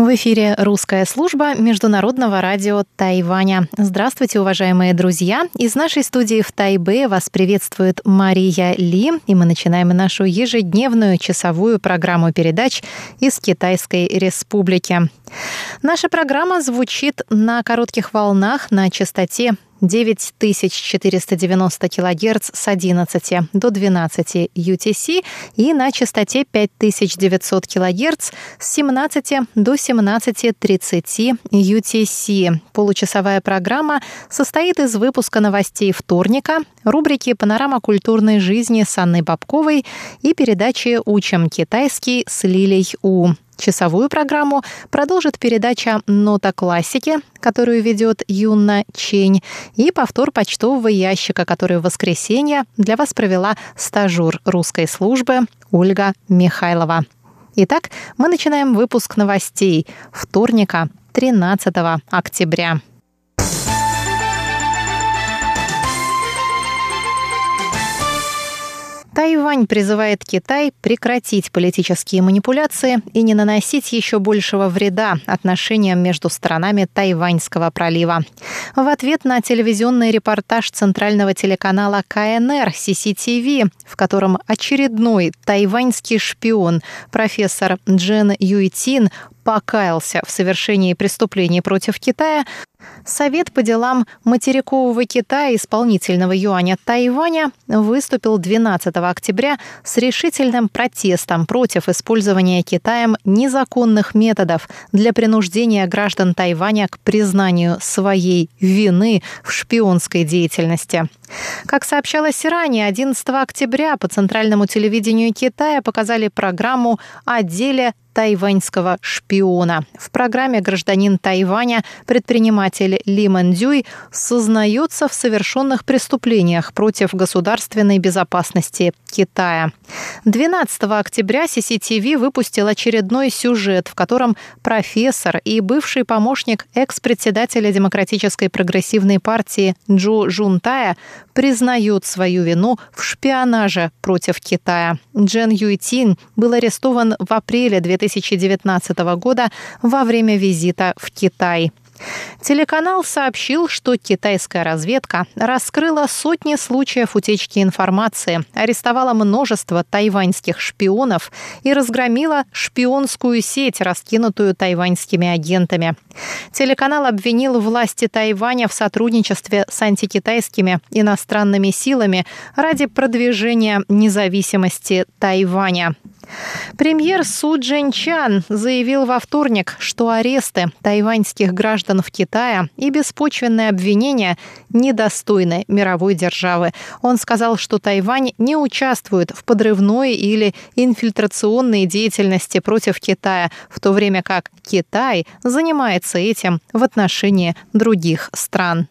В эфире русская служба Международного радио Тайваня. Здравствуйте, уважаемые друзья! Из нашей студии в Тайбе вас приветствует Мария Ли, и мы начинаем нашу ежедневную часовую программу передач из Китайской Республики. Наша программа звучит на коротких волнах на частоте 9490 кГц с 11 до 12 UTC и на частоте 5900 кГц с 17 до 17.30 UTC. Получасовая программа состоит из выпуска новостей вторника, рубрики «Панорама культурной жизни» с Анной Бабковой и передачи «Учим китайский» с Лилей У. Часовую программу продолжит передача «Нота классики», которую ведет Юна Чень, и повтор почтового ящика, который в воскресенье для вас провела стажер русской службы Ольга Михайлова. Итак, мы начинаем выпуск новостей вторника, 13 октября. Тайвань призывает Китай прекратить политические манипуляции и не наносить еще большего вреда отношениям между сторонами Тайваньского пролива. В ответ на телевизионный репортаж центрального телеканала КНР CCTV, в котором очередной тайваньский шпион профессор Джен Юйтин покаялся в совершении преступлений против Китая, Совет по делам материкового Китая исполнительного юаня Тайваня выступил 12 октября с решительным протестом против использования Китаем незаконных методов для принуждения граждан Тайваня к признанию своей вины в шпионской деятельности. Как сообщалось ранее, 11 октября по центральному телевидению Китая показали программу о деле тайваньского шпиона. В программе «Гражданин Тайваня» предприниматель Ли Мандюй сознается в совершенных преступлениях против государственной безопасности Китая. 12 октября CCTV выпустил очередной сюжет, в котором профессор и бывший помощник экс-председателя Демократической прогрессивной партии Джо Жунтая признают свою вину в шпионаже против Китая. Джен Юйтин был арестован в апреле 2019 года во время визита в Китай. Телеканал сообщил, что китайская разведка раскрыла сотни случаев утечки информации, арестовала множество тайваньских шпионов и разгромила шпионскую сеть, раскинутую тайваньскими агентами. Телеканал обвинил власти Тайваня в сотрудничестве с антикитайскими иностранными силами ради продвижения независимости Тайваня. Премьер Су Чан заявил во вторник, что аресты тайваньских граждан в Китае и беспочвенные обвинения недостойны мировой державы. Он сказал, что Тайвань не участвует в подрывной или инфильтрационной деятельности против Китая, в то время как Китай занимается этим в отношении других стран.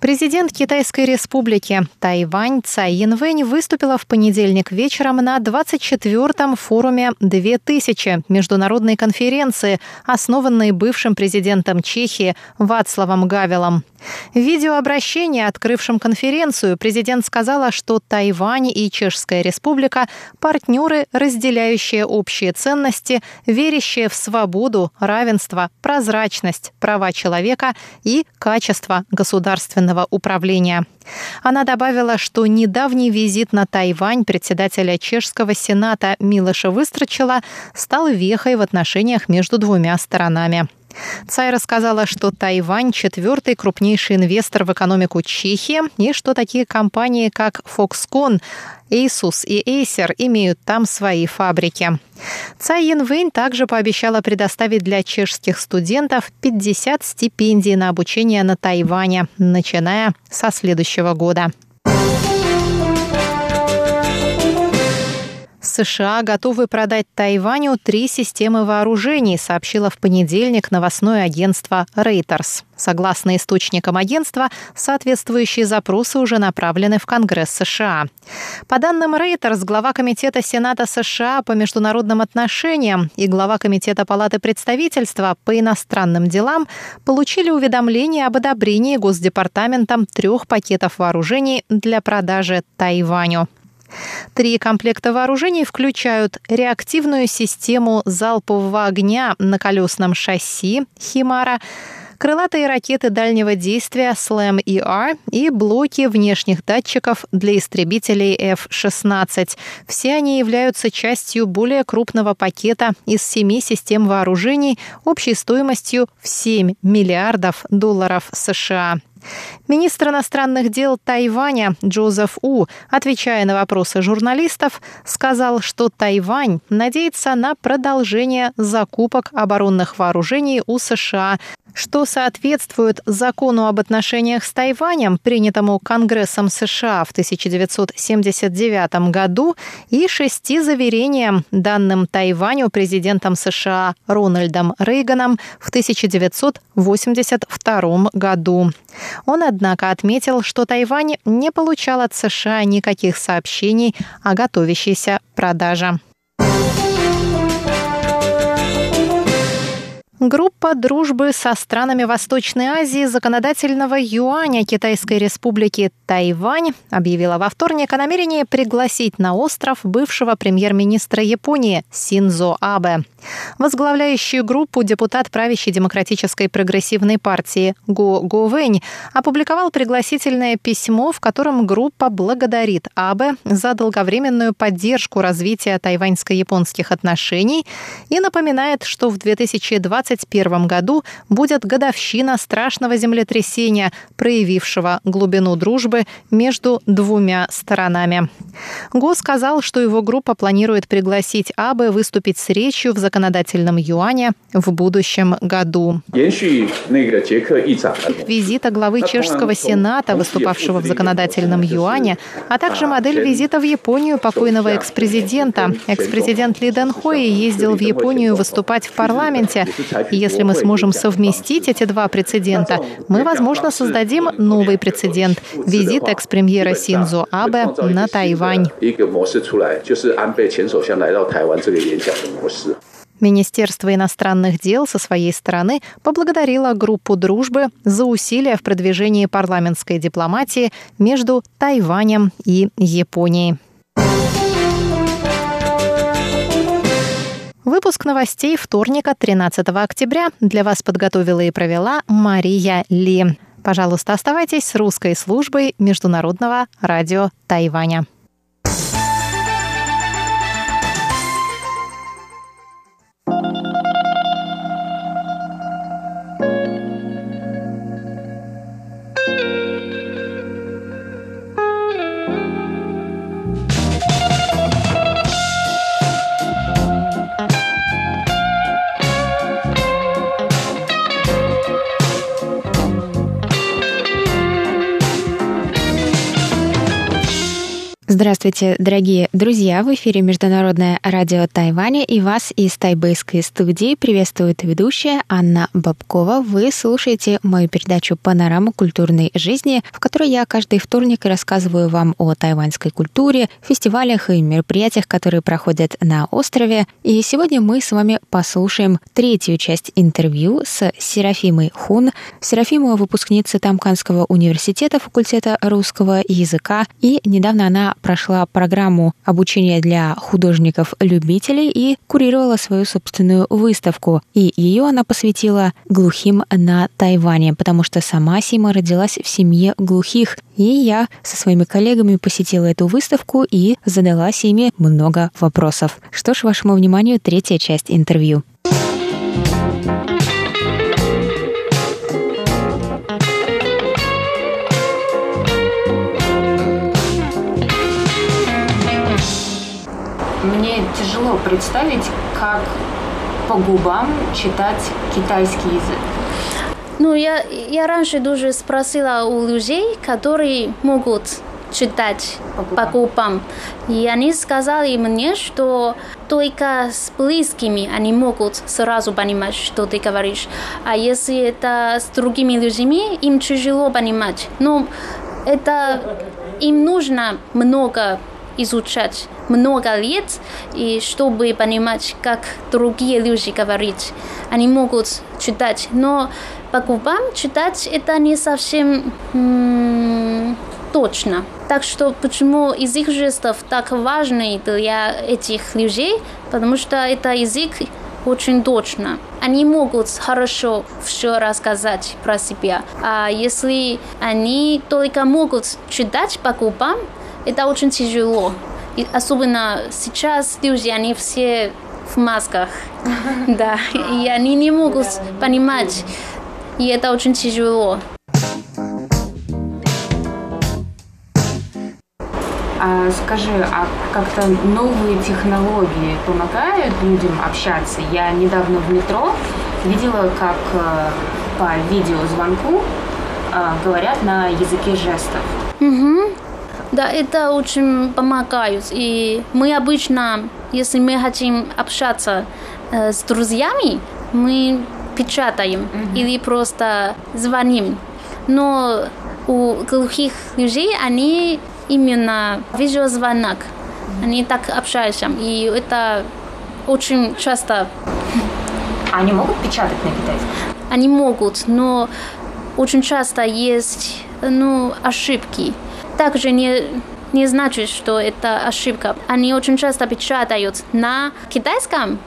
Президент Китайской республики Тайвань Цай Янвэнь выступила в понедельник вечером на 24-м форуме 2000 международной конференции, основанной бывшим президентом Чехии Вацлавом Гавелом. В видеообращении, открывшем конференцию, президент сказала, что Тайвань и Чешская республика – партнеры, разделяющие общие ценности, верящие в свободу, равенство, прозрачность, права человека и качество государственного управления. Она добавила, что недавний визит на Тайвань председателя Чешского сената Милоша Выстрочила стал вехой в отношениях между двумя сторонами. Цай рассказала, что Тайвань – четвертый крупнейший инвестор в экономику Чехии и что такие компании, как Foxconn, Asus и Acer имеют там свои фабрики. Цай Янвэнь также пообещала предоставить для чешских студентов 50 стипендий на обучение на Тайване, начиная со следующего года. США готовы продать Тайваню три системы вооружений, сообщило в понедельник новостное агентство Reuters. Согласно источникам агентства, соответствующие запросы уже направлены в Конгресс США. По данным Reuters, глава Комитета Сената США по международным отношениям и глава Комитета Палаты представительства по иностранным делам получили уведомление об одобрении Госдепартаментом трех пакетов вооружений для продажи Тайваню. Три комплекта вооружений включают реактивную систему залпового огня на колесном шасси «Химара», крылатые ракеты дальнего действия SLAM-ER и блоки внешних датчиков для истребителей F-16. Все они являются частью более крупного пакета из семи систем вооружений общей стоимостью в 7 миллиардов долларов США. Министр иностранных дел Тайваня Джозеф У, отвечая на вопросы журналистов, сказал, что Тайвань надеется на продолжение закупок оборонных вооружений у США, что соответствует закону об отношениях с Тайванем, принятому Конгрессом США в 1979 году, и шести заверениям, данным Тайваню президентом США Рональдом Рейганом в 1982 году. Он, однако, отметил, что Тайвань не получал от США никаких сообщений о готовящейся продаже. Группа дружбы со странами Восточной Азии законодательного юаня Китайской республики Тайвань объявила во вторник о намерении пригласить на остров бывшего премьер-министра Японии Синзо Абе. Возглавляющий группу депутат правящей демократической прогрессивной партии Го Го Вэнь опубликовал пригласительное письмо, в котором группа благодарит Абе за долговременную поддержку развития тайваньско-японских отношений и напоминает, что в 2020 2021 году будет годовщина страшного землетрясения, проявившего глубину дружбы между двумя сторонами. Го сказал, что его группа планирует пригласить Абы выступить с речью в законодательном юане в будущем году. Визита главы чешского сената, выступавшего в законодательном юане, а также модель визита в Японию покойного экс-президента. Экс-президент Ли Дэн Хои ездил в Японию выступать в парламенте, если мы сможем совместить эти два прецедента, мы, возможно, создадим новый прецедент – визит экс-премьера Синзо Абе на Тайвань. Министерство иностранных дел со своей стороны поблагодарило группу дружбы за усилия в продвижении парламентской дипломатии между Тайванем и Японией. Выпуск новостей вторника, 13 октября, для вас подготовила и провела Мария Ли. Пожалуйста, оставайтесь с русской службой Международного радио Тайваня. Здравствуйте, дорогие друзья! В эфире Международное радио Тайваня и вас из тайбэйской студии приветствует ведущая Анна Бабкова. Вы слушаете мою передачу «Панорама культурной жизни», в которой я каждый вторник рассказываю вам о тайваньской культуре, фестивалях и мероприятиях, которые проходят на острове. И сегодня мы с вами послушаем третью часть интервью с Серафимой Хун. Серафима — выпускница Тамканского университета факультета русского языка, и недавно она прошла программу обучения для художников-любителей и курировала свою собственную выставку. И ее она посвятила глухим на Тайване, потому что сама Сима родилась в семье глухих. И я со своими коллегами посетила эту выставку и задала Симе много вопросов. Что ж, вашему вниманию третья часть интервью. Тяжело представить, как по губам читать китайский язык. Ну, я, я раньше тоже спросила у людей, которые могут читать по губам. И они сказали мне, что только с близкими они могут сразу понимать, что ты говоришь. А если это с другими людьми, им тяжело понимать. Но это им нужно много изучать много лет, и чтобы понимать, как другие люди говорят. Они могут читать, но по губам читать это не совсем м- точно. Так что почему язык жестов так важный для этих людей? Потому что это язык очень точно. Они могут хорошо все рассказать про себя. А если они только могут читать по губам, это очень тяжело. И особенно сейчас люди, они все в масках. Да, и они не могут понимать. И это очень тяжело. А скажи, а как-то новые технологии помогают людям общаться? Я недавно в метро видела, как э, по видеозвонку э, говорят на языке жестов. Угу. Да, это очень помогает. И мы обычно, если мы хотим общаться э, с друзьями, мы печатаем mm-hmm. или просто звоним. Но у глухих людей они именно видеозвонок. Они так общаются. И это очень часто... Они могут печатать на китайском? Они могут, но очень часто есть ну, ошибки также не, не значит, что это ошибка. Они очень часто печатают на китайском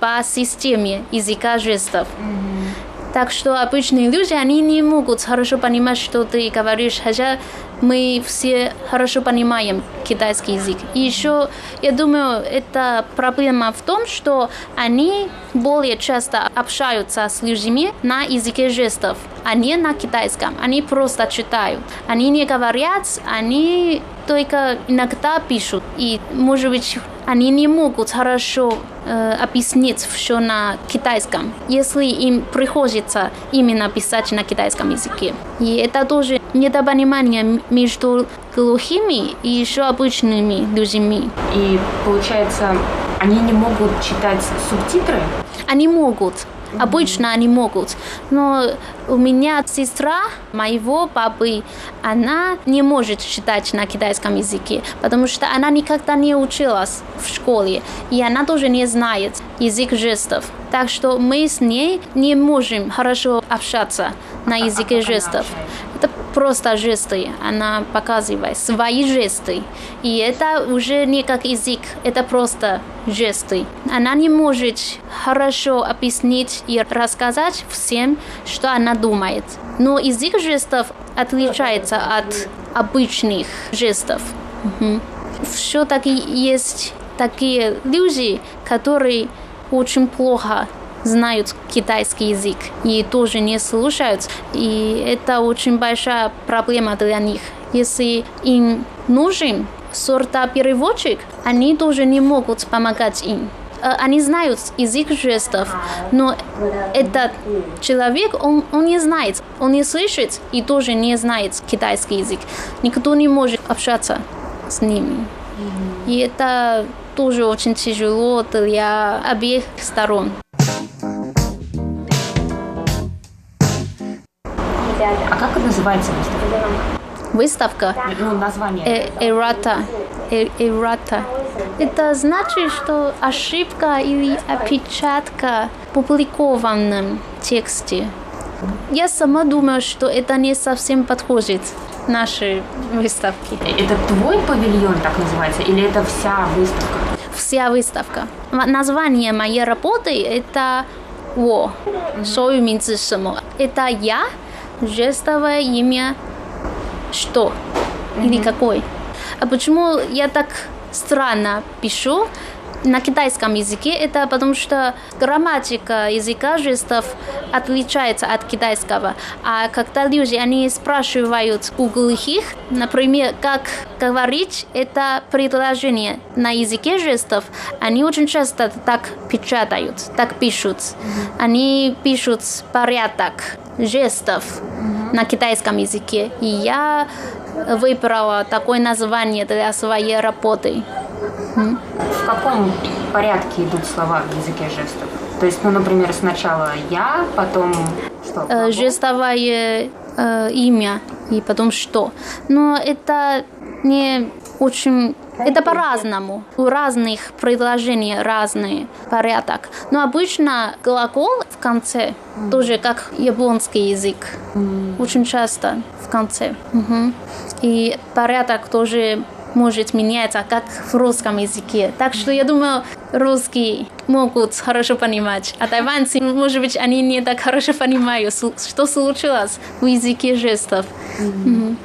по системе языка жестов. Mm-hmm. Так что обычные люди, они не могут хорошо понимать, что ты говоришь, хотя мы все хорошо понимаем китайский язык. И еще, я думаю, это проблема в том, что они более часто общаются с людьми на языке жестов, а не на китайском. Они просто читают. Они не говорят, они только иногда пишут. И, может быть, они не могут хорошо э, объяснить все на китайском, если им приходится именно писать на китайском языке. И это тоже недопонимание между глухими и еще обычными людьми. И получается, они не могут читать субтитры? Они могут, Обычно они могут. Но у меня сестра моего папы, она не может читать на китайском языке, потому что она никогда не училась в школе, и она тоже не знает язык жестов. Так что мы с ней не можем хорошо общаться на языке жестов. Это просто жесты. Она показывает свои жесты. И это уже не как язык, это просто жесты. Она не может хорошо объяснить и рассказать всем, что она думает. Но язык жестов отличается от обычных жестов. Угу. Все-таки есть такие люди, которые очень плохо знают китайский язык и тоже не слушают. И это очень большая проблема для них. Если им нужен сорта-переводчик, они тоже не могут помогать им. Э, они знают язык жестов, но этот человек, он, он не знает, он не слышит и тоже не знает китайский язык. Никто не может общаться с ними. И это тоже очень тяжело для обеих сторон. называется выставка? Выставка. Ну, название. Э Эрата. Э, Эрата. Это значит, что ошибка или опечатка в публикованном тексте. Я сама думаю, что это не совсем подходит нашей выставке. Это твой павильон так называется, или это вся выставка? Вся выставка. Название моей работы это Во. Mm-hmm. Это я жестовое имя что или какой. А почему я так странно пишу? На китайском языке, это потому что грамматика языка жестов отличается от китайского. А когда люди, они спрашивают у глухих, например, как говорить это предложение на языке жестов, они очень часто так печатают, так пишут. Они пишут порядок жестов на китайском языке. И я выбрала такое название для своей работы. В каком порядке идут слова в языке жестов? То есть, ну, например, сначала я, потом что? Э, жестовое э, имя и потом что. Но это не очень это по-разному. У разных предложений разный порядок. Но обычно глагол в конце mm. тоже как японский язык. Mm. Очень часто в конце. Угу. И порядок тоже может меняться, как в русском языке. Так что я думаю, русские могут хорошо понимать, а тайваньцы, может быть, они не так хорошо понимают, что случилось в языке жестов. Mm-hmm.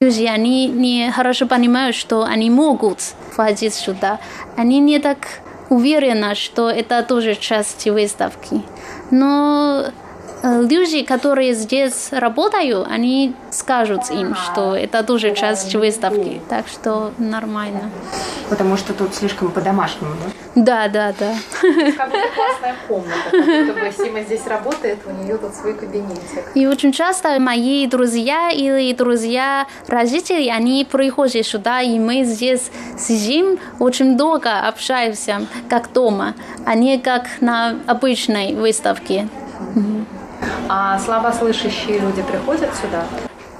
Люди, они не хорошо понимают, что они могут входить сюда. Они не так уверены, что это тоже часть выставки. Но люди, которые здесь работают, они скажут им, что это тоже часть выставки. Так что нормально. Потому что тут слишком по-домашнему, да? Да, да, да. Как классная комната. Как будто Сима здесь работает, у нее тут свой кабинетик. И очень часто мои друзья или друзья родителей, они приходят сюда, и мы здесь сидим, очень долго общаемся, как дома, а не как на обычной выставке. А слабослышащие люди приходят сюда?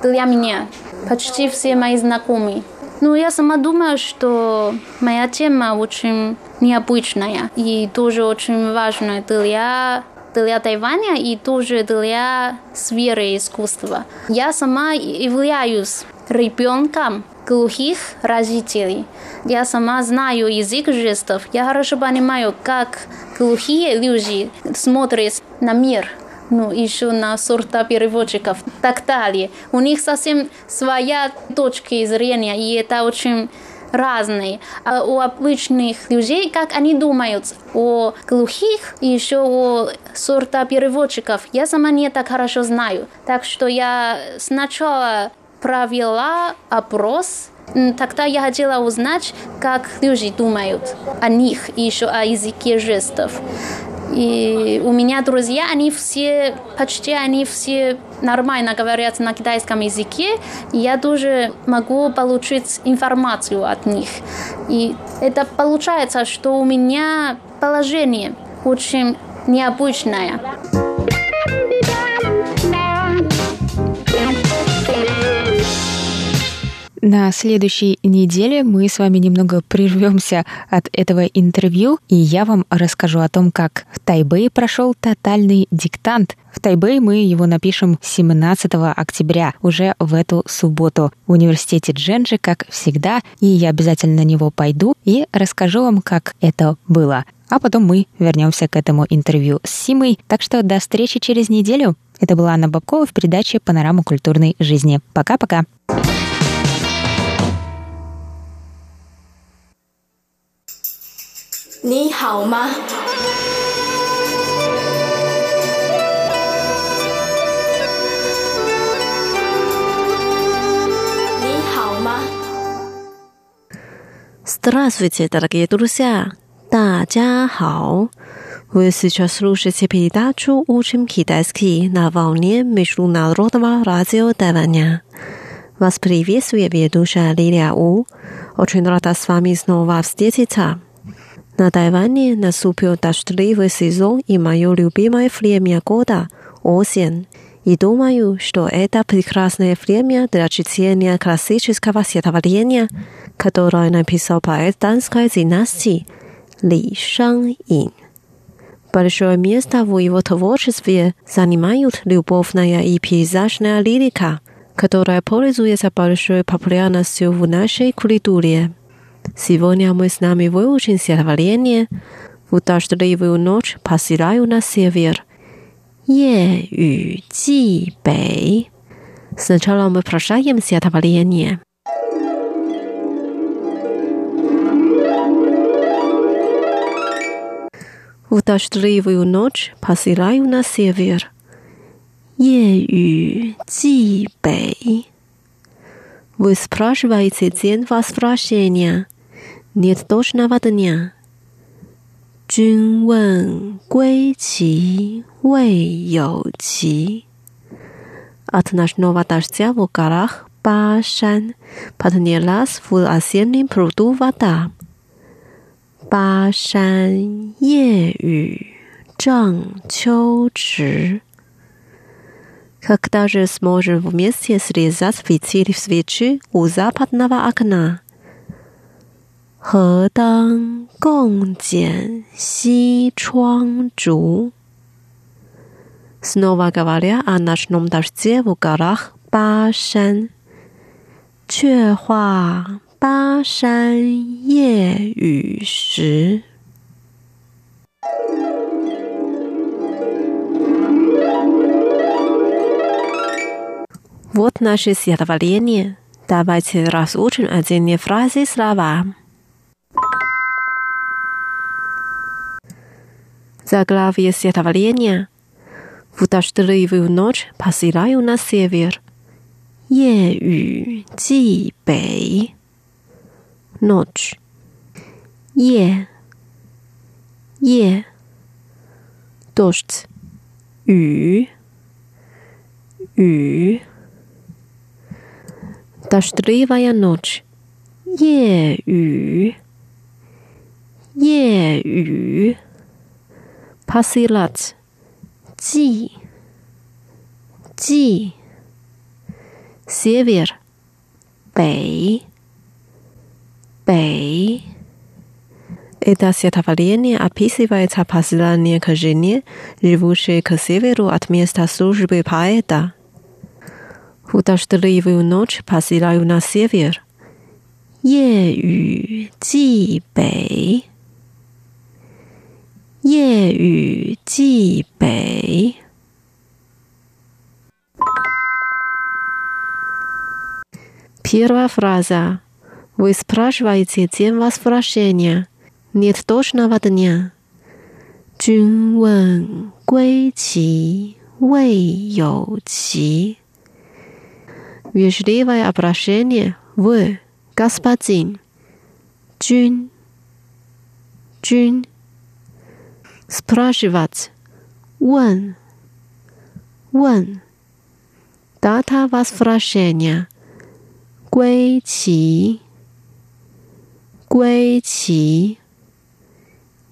Для меня почти все мои знакомые. Ну, я сама думаю, что моя тема очень необычная и тоже очень важная для для Тайваня и тоже для сферы искусства. Я сама являюсь ребенком глухих родителей. Я сама знаю язык жестов. Я хорошо понимаю, как глухие люди смотрят на мир ну, еще на сорта переводчиков так далее. У них совсем своя точка зрения, и это очень разные. А у обычных людей, как они думают о глухих и еще о сорта переводчиков, я сама не так хорошо знаю. Так что я сначала провела опрос, Тогда я хотела узнать, как люди думают о них и еще о языке жестов. И у меня друзья, они все, почти они все нормально говорят на китайском языке, и я тоже могу получить информацию от них. И это получается, что у меня положение очень необычное. На следующей неделе мы с вами немного прервемся от этого интервью, и я вам расскажу о том, как в Тайбэе прошел тотальный диктант. В Тайбэе мы его напишем 17 октября, уже в эту субботу, в университете Дженджи, как всегда, и я обязательно на него пойду и расскажу вам, как это было. А потом мы вернемся к этому интервью с Симой. Так что до встречи через неделю. Это была Анна Бабкова в передаче «Панорама культурной жизни». Пока-пока. 你好吗？你好吗？Здравствуйте, дорогие друзья! 大家好！Вы сейчас слушаете передачу «Учим китайский» на волне Международного радио Тайваня. Вас приветствует ведущая Лилия У. Очень рада с вами снова встретиться. На Тайване наступил дождливый сезон и мое любимое время года – осень. И думаю, что это прекрасное время для чтения классического стихотворения, которое написал поэт Данской династии Ли Шанин. Большое место в его творчестве занимают любовная и пейзажная лирика, которая пользуется большой популярностью в нашей культуре. Сегодня мы с нами выучим стихотворение в дождливую ночь посылаю на север. Е ю Ди Бэй. Сначала мы прощаем стихотворение. В дождливую ночь посылаю на север. Е ю Ди Бэй. Вы спрашиваете день возвращения нет точного дня. 君问归期未有期， От ночного дождя в горах Башан поднялась в осеннем пруду вода. Башан 夜雨涨秋池。Когда же сможем вместе срезать фитиль свечи у западного окна? 何当共剪西窗烛。Снова говоря о ночном дожде в горах Башан，却话巴山夜雨时。Вот наше стихотворение. Давайте разучим отдельные фразы слова. Заглавие Святовления. В дождливую ночь посылаю на север. Ею Цибей. Ночь. Е. Е. Дождь. Ю. Ю. Дождливая ночь. Ею. Ею посылать 寄寄 север 北北 Это стихотворение описывает послание к жене, живущей к северу от места службы поэта. В дождливую ночь посылаю на север. 夜雨寄北， 夜雨寄北。Первая фраза. Вы спрашиваете день возвращения. Нет точного дня. 君问归期未有期。Вежливое обращение «вы», господин, 君, 君. Спрашивать, 问, 问. Дата возвращения, 归期，归期。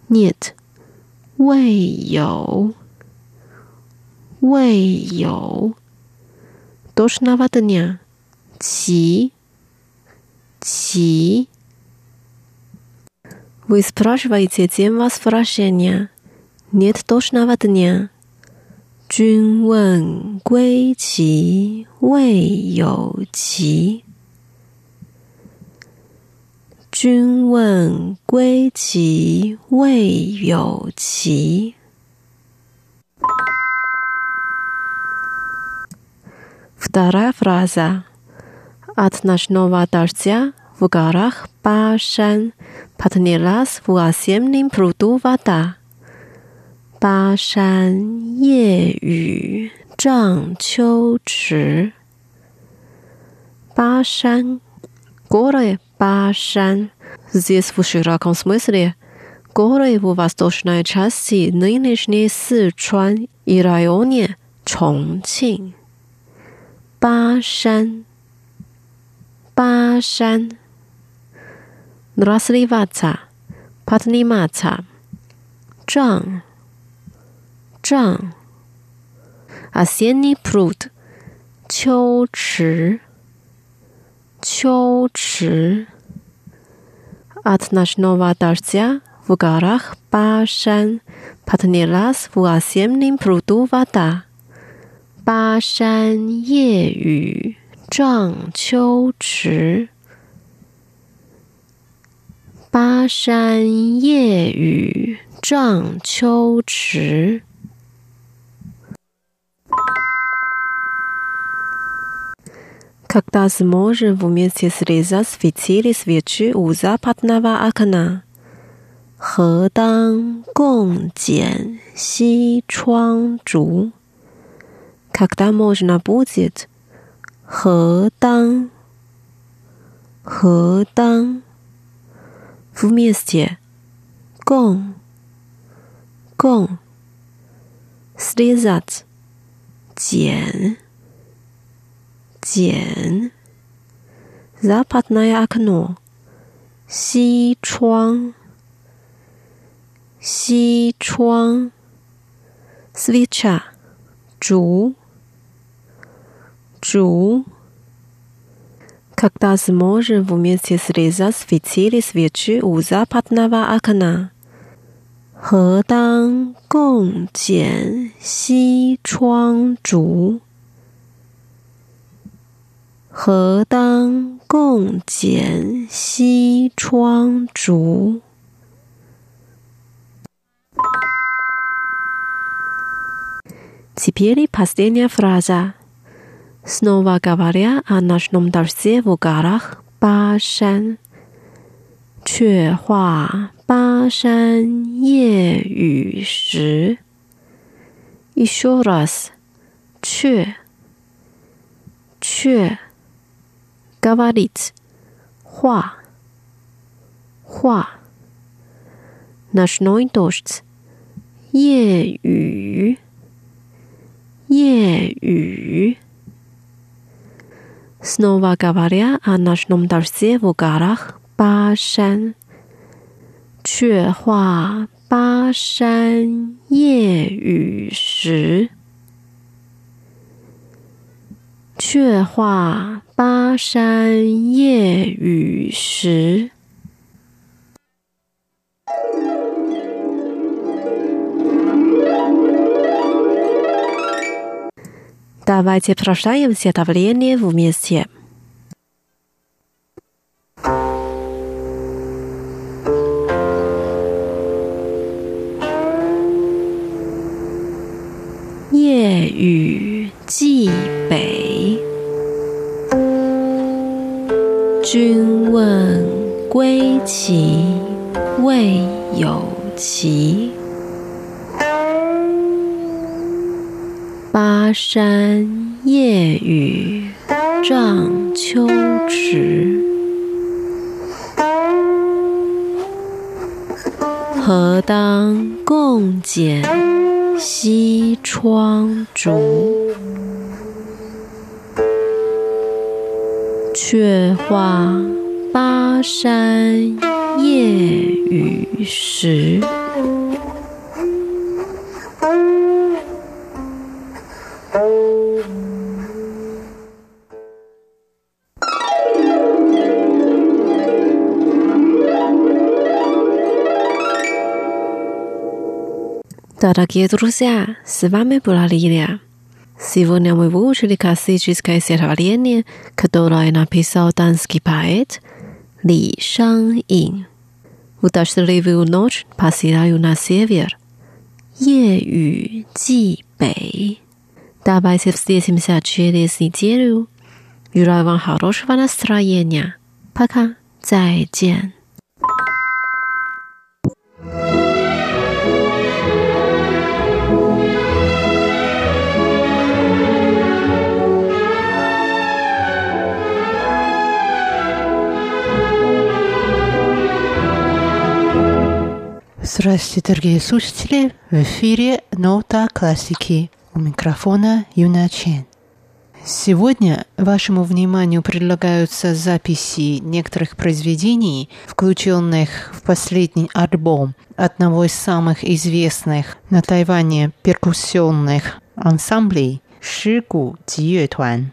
Нет, 未有，未有。Точного дня. 期，期。Вы спрашиваете день возвращения. Нет точного дня. 君问归期未有期。君问归期未有期。Вторая фраза. От ночного дождя в горах Башан поднялась в осеннем пруду вода. 巴山夜雨涨秋池。巴山，горы Башан. Здесь в широком смысле горы в восточной части нынешней Сычуан и районе Чонgjing. 巴山，巴山。Развиваться, подниматься. 涨， 涨。Осенний пруд, 秋池，秋池。От ночного дождя в горах Башан поднялась в осеннем пруду вода. 巴山夜雨涨秋池，巴山夜雨涨秋池。 Когда сможем вместе срезать фитили свечи у западного окна? 何当共剪西窗烛？Когда можно будет? 何当？何当？Вместе. 共。共。Срезать. Ден. Ден. Западное окно. Си чуан. Си чуан. Свеча. Чу. Чу. Когда сможем вместе срезать светили свечи у западного окна. 何当共剪西窗烛？何当共剪西窗烛？Теперь последняя фраза. Снова говоря о ночном дожде в горах Башан. 却话 巴山夜雨时，еще раз，却，却，говорить，话，话，ночной дождь，夜雨，夜雨。Снова говоря о ночном дожде в горах 巴山， 却话巴山夜雨时，却话巴山夜雨时。Давайте прочитаем стихотворение вместе. Дорогие друзья, с вами была Лилия. Сегодня мы выучили классическое стихотворение, которое написал танский поэт Ли Шан Ин. Удачливую ночь посылаю на север. Е Ю Бэй. Давайте встретимся через неделю. Желаю вам хорошего настроения. Пока. 再见。Здравствуйте, дорогие слушатели! В эфире Нота классики. У микрофона Юна Чен. Сегодня вашему вниманию предлагаются записи некоторых произведений, включенных в последний альбом одного из самых известных на Тайване перкуссионных ансамблей Шигу Туан.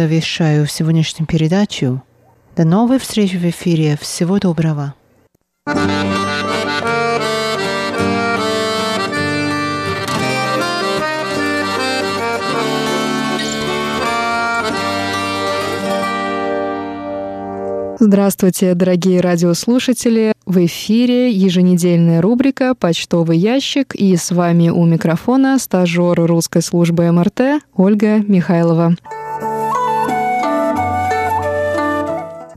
Завершаю сегодняшнюю передачу. До новой встречи в эфире. Всего доброго. Здравствуйте, дорогие радиослушатели! В эфире еженедельная рубрика «Почтовый ящик» и с вами у микрофона стажер русской службы МРТ Ольга Михайлова.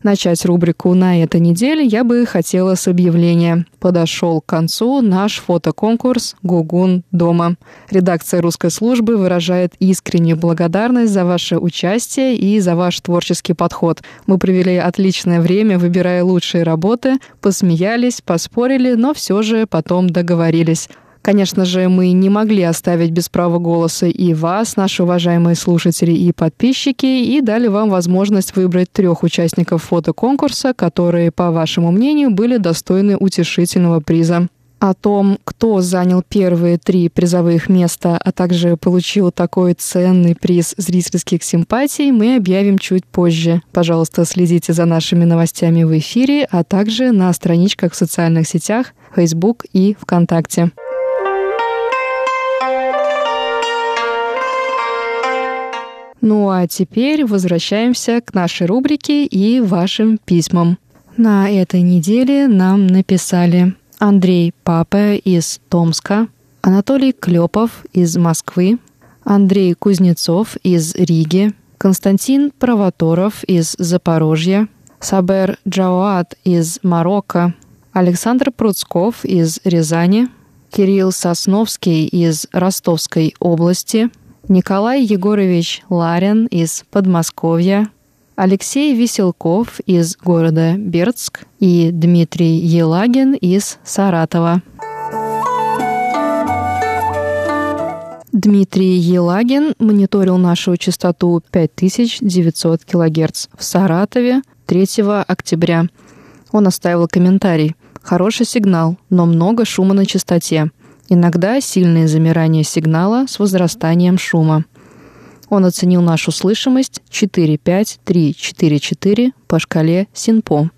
Начать рубрику на этой неделе я бы хотела с объявления. Подошел к концу наш фотоконкурс «Гугун дома». Редакция русской службы выражает искреннюю благодарность за ваше участие и за ваш творческий подход. Мы провели отличное время, выбирая лучшие работы, посмеялись, поспорили, но все же потом договорились. Конечно же, мы не могли оставить без права голоса и вас, наши уважаемые слушатели и подписчики, и дали вам возможность выбрать трех участников фотоконкурса, которые, по вашему мнению, были достойны утешительного приза. О том, кто занял первые три призовых места, а также получил такой ценный приз зрительских симпатий, мы объявим чуть позже. Пожалуйста, следите за нашими новостями в эфире, а также на страничках в социальных сетях Facebook и ВКонтакте. Ну а теперь возвращаемся к нашей рубрике и вашим письмам. На этой неделе нам написали Андрей Папа из Томска, Анатолий Клепов из Москвы, Андрей Кузнецов из Риги, Константин Провоторов из Запорожья, Сабер Джауат из Марокко, Александр Пруцков из Рязани, Кирилл Сосновский из Ростовской области – Николай Егорович Ларин из Подмосковья, Алексей Веселков из города Бердск и Дмитрий Елагин из Саратова. Дмитрий Елагин мониторил нашу частоту 5900 кГц в Саратове 3 октября. Он оставил комментарий. Хороший сигнал, но много шума на частоте. Иногда сильное замирание сигнала с возрастанием шума. Он оценил нашу слышимость 4-5-3-4-4 по шкале Синпо.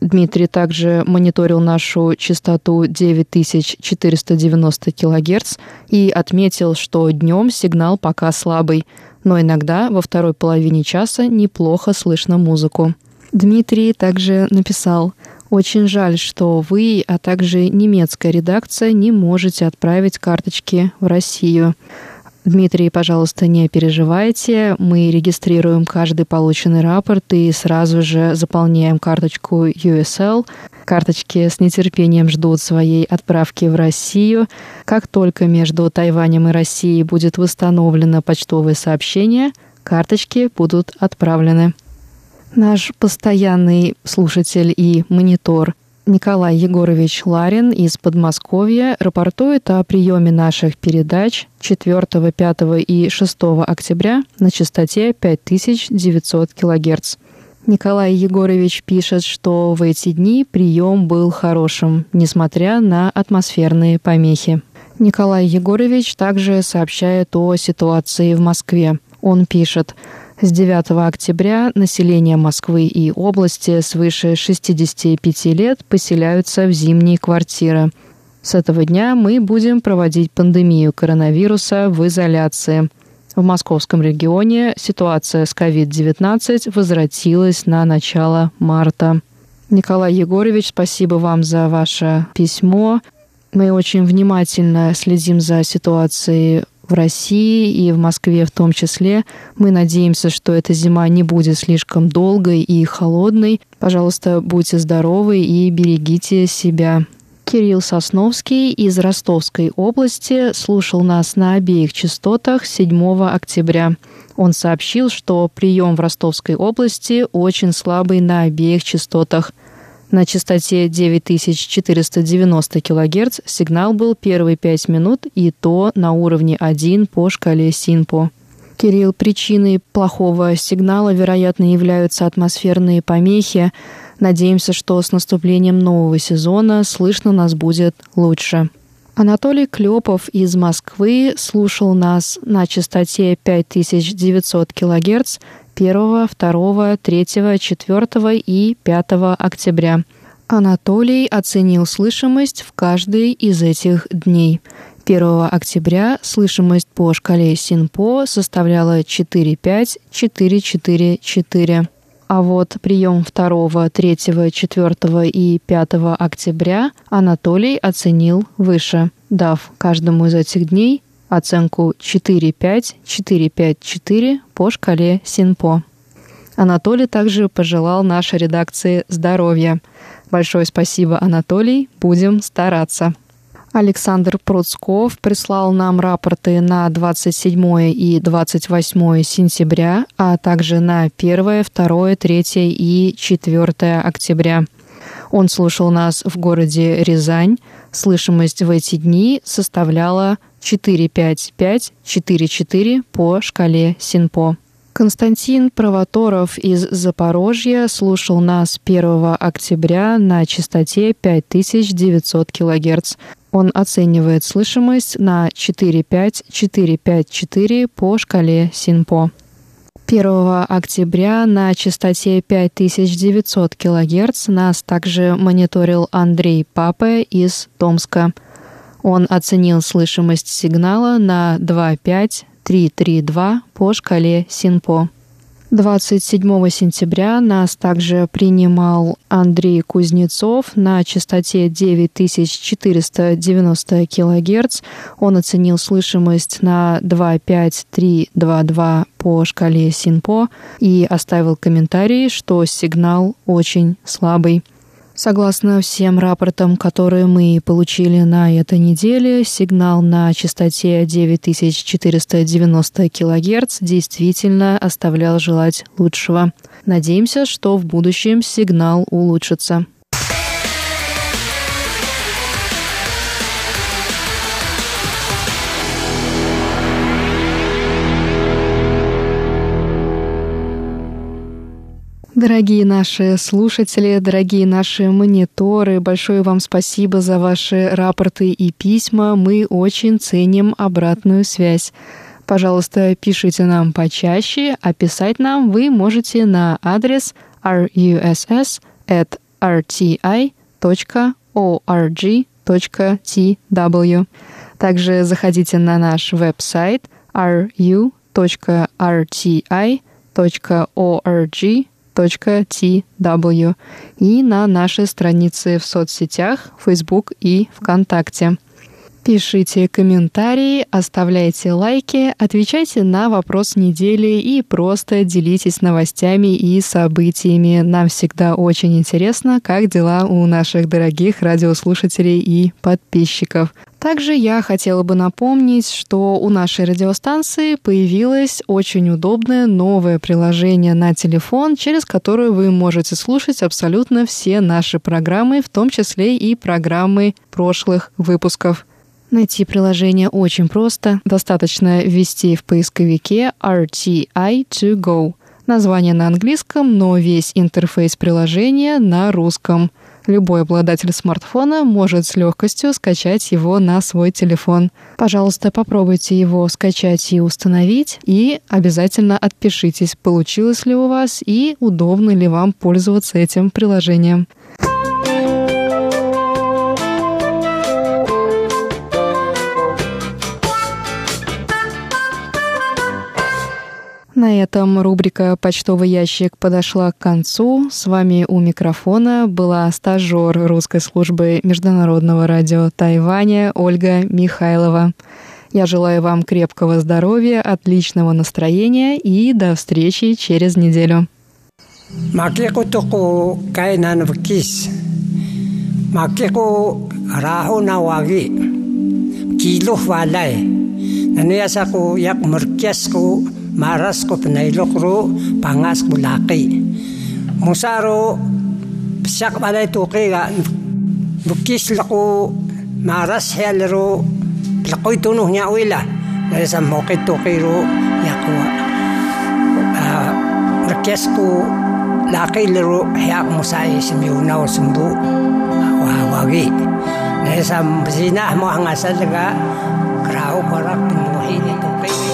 Дмитрий также мониторил нашу частоту 9490 кГц и отметил, что днем сигнал пока слабый, но иногда во второй половине часа неплохо слышно музыку. Дмитрий также написал – очень жаль, что вы, а также немецкая редакция не можете отправить карточки в Россию. Дмитрий, пожалуйста, не переживайте. Мы регистрируем каждый полученный рапорт и сразу же заполняем карточку USL. Карточки с нетерпением ждут своей отправки в Россию. Как только между Тайванем и Россией будет восстановлено почтовое сообщение, карточки будут отправлены. Наш постоянный слушатель и монитор Николай Егорович Ларин из Подмосковья рапортует о приеме наших передач 4, 5 и 6 октября на частоте 5900 кГц. Николай Егорович пишет, что в эти дни прием был хорошим, несмотря на атмосферные помехи. Николай Егорович также сообщает о ситуации в Москве. Он пишет, с 9 октября население Москвы и области свыше 65 лет поселяются в зимние квартиры. С этого дня мы будем проводить пандемию коронавируса в изоляции. В московском регионе ситуация с COVID-19 возвратилась на начало марта. Николай Егорович, спасибо вам за ваше письмо. Мы очень внимательно следим за ситуацией в России и в Москве в том числе. Мы надеемся, что эта зима не будет слишком долгой и холодной. Пожалуйста, будьте здоровы и берегите себя. Кирилл Сосновский из Ростовской области слушал нас на обеих частотах 7 октября. Он сообщил, что прием в Ростовской области очень слабый на обеих частотах – на частоте 9490 кГц сигнал был первые 5 минут и то на уровне 1 по шкале Синпо. Кирилл, причиной плохого сигнала, вероятно, являются атмосферные помехи. Надеемся, что с наступлением нового сезона слышно нас будет лучше. Анатолий Клепов из Москвы слушал нас на частоте 5900 кГц 1, 2, 3, 4 и 5 октября. Анатолий оценил слышимость в каждый из этих дней. 1 октября слышимость по шкале СИНПО составляла 4-5-4-4-4. А вот прием 2, 3, 4 и 5 октября Анатолий оценил выше, дав каждому из этих дней оценку 4-5-4-5-4 по шкале СИНПО. Анатолий также пожелал нашей редакции здоровья. Большое спасибо, Анатолий. Будем стараться. Александр Пруцков прислал нам рапорты на 27 и 28 сентября, а также на 1, 2, 3 и 4 октября. Он слушал нас в городе Рязань. Слышимость в эти дни составляла 4-5-5-4-4 по шкале СИНПО. Константин Провоторов из Запорожья слушал нас 1 октября на частоте 5900 кГц. Он оценивает слышимость на 45454 по шкале СИНПО. 1 октября на частоте 5900 кГц нас также мониторил Андрей Папе из Томска. Он оценил слышимость сигнала на 2,5 332 по шкале СИНПО. 27 сентября нас также принимал Андрей Кузнецов на частоте 9490 кГц. Он оценил слышимость на 25322 по шкале СИНПО и оставил комментарий, что сигнал очень слабый. Согласно всем рапортам, которые мы получили на этой неделе, сигнал на частоте 9490 кГц действительно оставлял желать лучшего. Надеемся, что в будущем сигнал улучшится. Дорогие наши слушатели, дорогие наши мониторы, большое вам спасибо за ваши рапорты и письма. Мы очень ценим обратную связь. Пожалуйста, пишите нам почаще, а писать нам вы можете на адрес russ@rti.org.tw. Также заходите на наш веб-сайт ru.rti.org tw и на наши страницы в соцсетях Facebook и ВКонтакте. Пишите комментарии, оставляйте лайки, отвечайте на вопрос недели и просто делитесь новостями и событиями. Нам всегда очень интересно, как дела у наших дорогих радиослушателей и подписчиков. Также я хотела бы напомнить, что у нашей радиостанции появилось очень удобное новое приложение на телефон, через которое вы можете слушать абсолютно все наши программы, в том числе и программы прошлых выпусков. Найти приложение очень просто. Достаточно ввести в поисковике RTI2Go. Название на английском, но весь интерфейс приложения на русском. Любой обладатель смартфона может с легкостью скачать его на свой телефон. Пожалуйста, попробуйте его скачать и установить, и обязательно отпишитесь, получилось ли у вас и удобно ли вам пользоваться этим приложением. На этом рубрика «Почтовый ящик» подошла к концу. С вами у микрофона была стажер русской службы Международного радио Тайваня Ольга Михайлова. Я желаю вам крепкого здоровья, отличного настроения и до встречи через неделю. Муркяску maras ko pinailok ro pangas ko laki. Musaro siyak balay tuki ga bukis lako maras hel ro lakoy tunuh niya uila dahil sa mokit tuki ro yakwa uh, request ko laki laro hiyak musay simyunaw sumbu. Wawagi Nesa mzina mo hangasal ga krao korak pinuhi ni tupi.